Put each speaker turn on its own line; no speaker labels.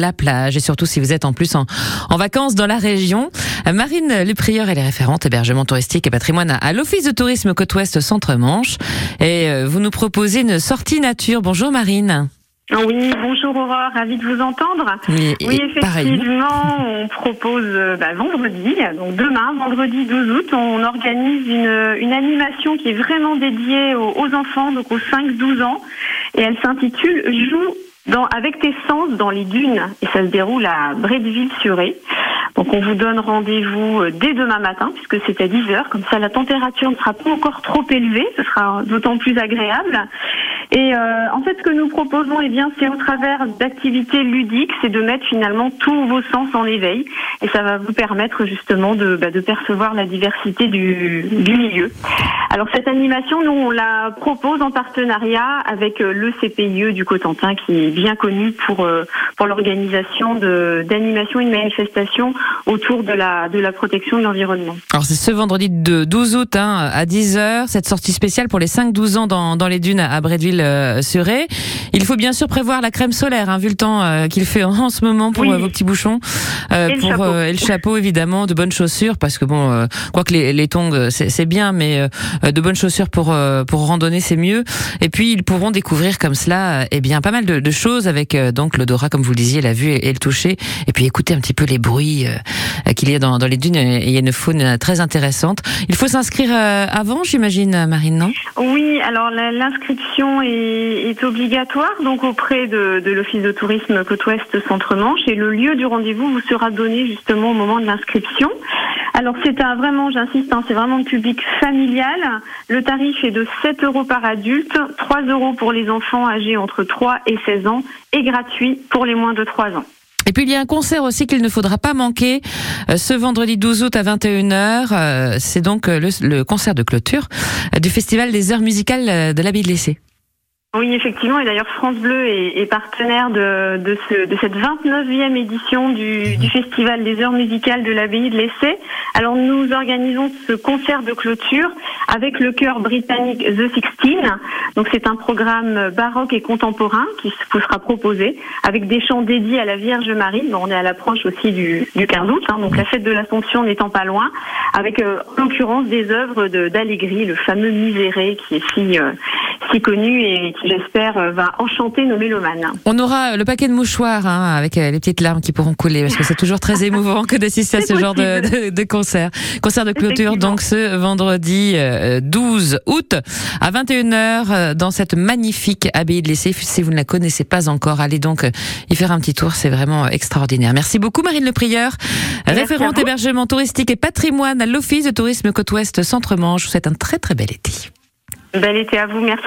la plage et surtout si vous êtes en plus en, en vacances dans la région. Marine Leprieur, elle est référente hébergement touristique et patrimoine à l'Office de tourisme Côte-Ouest Centre-Manche et euh, vous nous proposez une sortie nature. Bonjour Marine.
Oui, bonjour Aurore, ravie de vous entendre.
Oui,
oui effectivement, on propose euh, bah, vendredi, donc demain, vendredi 12 août, on organise une, une animation qui est vraiment dédiée aux, aux enfants, donc aux 5-12 ans, et elle s'intitule Joue avec tes sens dans les dunes. Et ça se déroule à Bretteville-sur-Ré. Donc on vous donne rendez-vous euh, dès demain matin, puisque c'est à 10h. Comme ça, la température ne sera pas encore trop élevée. Ce sera d'autant plus agréable. Et euh, en fait, ce que nous proposons, eh bien, c'est au travers d'activités ludiques, c'est de mettre finalement tous vos sens en éveil, et ça va vous permettre justement de, bah, de percevoir la diversité du, du milieu. Alors cette animation, nous, on la propose en partenariat avec euh, le CPIE du Cotentin, qui est bien connu pour euh, pour l'organisation d'animation et de manifestations autour de la de la protection de l'environnement.
Alors c'est ce vendredi de 12 août hein, à 10h, cette sortie spéciale pour les 5-12 ans dans, dans les dunes à Bretteville-sur-Ré. Il faut bien sûr prévoir la crème solaire, hein, vu le temps euh, qu'il fait en ce moment pour
Oui.
euh, vos petits bouchons. Euh,
Et le
pour,
chapeau.
et le chapeau, évidemment, de bonnes chaussures, parce que bon, euh, quoi que les, les tongs, c'est bien, mais euh, de bonnes chaussures pour, euh, pour randonner, c'est mieux. Et puis, ils pourront découvrir comme cela, euh, eh bien, pas mal de, de choses avec euh, donc l'odorat, comme vous le disiez, la vue et, et le toucher. Et puis, écouter un petit peu les bruits euh, qu'il y a dans, dans les dunes. Il y a une faune euh, très intéressante. Il faut s'inscrire euh, avant, j'imagine, Marine, non?
Oui, alors l'inscription est, obligatoire donc auprès de, l'Office de tourisme Côte-Ouest Centre-Manche et le lieu du rendez-vous vous sera donné justement au moment de l'inscription. Alors c'est un vraiment, j'insiste, hein, c'est vraiment le public familial. Le tarif est de 7 euros par adulte, 3 euros pour les enfants âgés entre 3 et 16 ans et gratuit pour les moins de 3 ans.
Et puis il y a un concert aussi qu'il ne faudra pas manquer euh, ce vendredi 12 août à 21h. euh, C'est donc euh, le, concert de clôture du Festival des heures musicales de l'Abbaye de l'Essai.
Oui, effectivement, et d'ailleurs France Bleu est, est partenaire de, de, ce, de cette 29e édition du, du Festival des heures musicales de l'Abbaye de l'Essai. Alors nous organisons ce concert de clôture avec le chœur britannique The Sixteen. Donc c'est un programme baroque et contemporain qui vous sera proposé avec des chants dédiés à la Vierge Marie. Bon, on est à l'approche aussi du, du 15 août, hein, donc la fête de l'Assomption n'étant pas loin, avec euh, en l'occurrence des œuvres de- d'Allegri, le fameux Miséré qui est si, euh, si connu et qui j'espère euh, va enchanter nos mélomanes.
On aura le paquet de mouchoirs hein, avec euh, les petites larmes qui pourront couler parce que c'est toujours très émouvant que d'assister à ce genre de, de, de concert. Concert de clôture donc ce vendredi euh, 12 août à 21h euh, dans cette magnifique abbaye de l'Essai. Si vous ne la connaissez pas encore, allez donc euh, y faire un petit tour, c'est vraiment euh, extraordinaire. Merci beaucoup Marine Le Prieur, référente hébergement touristique et patrimoine à l'Office de tourisme Côte-Ouest Centre-Manche. Je vous souhaite un très très bel été.
Bel été à vous, merci.